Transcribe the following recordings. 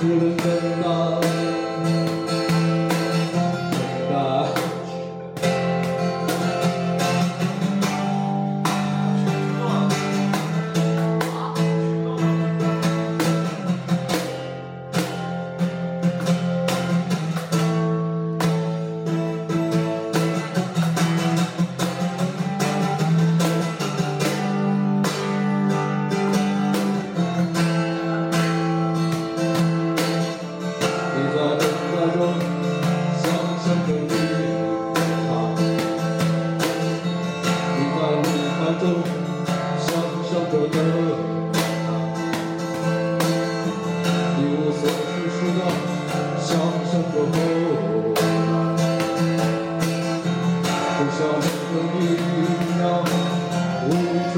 Kırmızı dağlar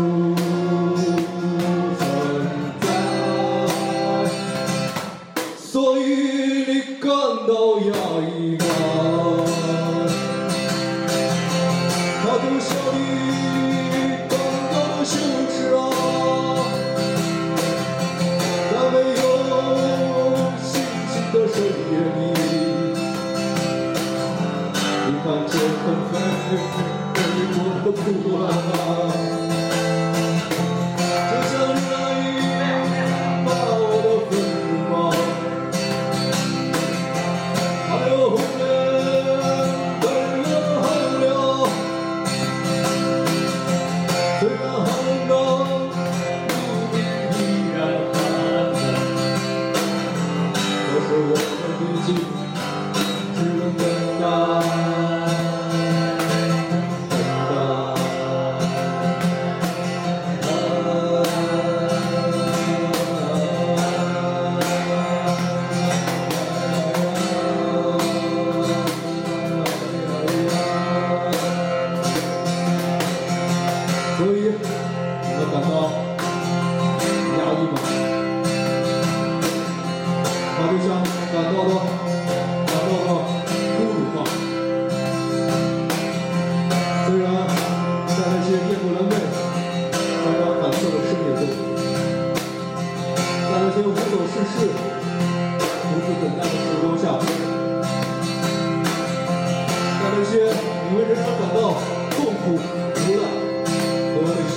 不存在，所以你感到压抑吗。那丢下的，感到羞耻啊！在没有星星的深夜里，你看这纷飞飞过的苦难啊！些无所事事、独自等待的时光下，在那些你为人生感到痛苦、无奈和那些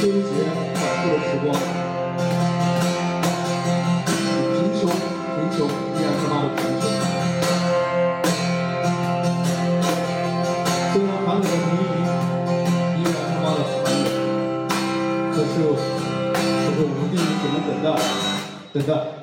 纠结反复的时光，只能等待，等待。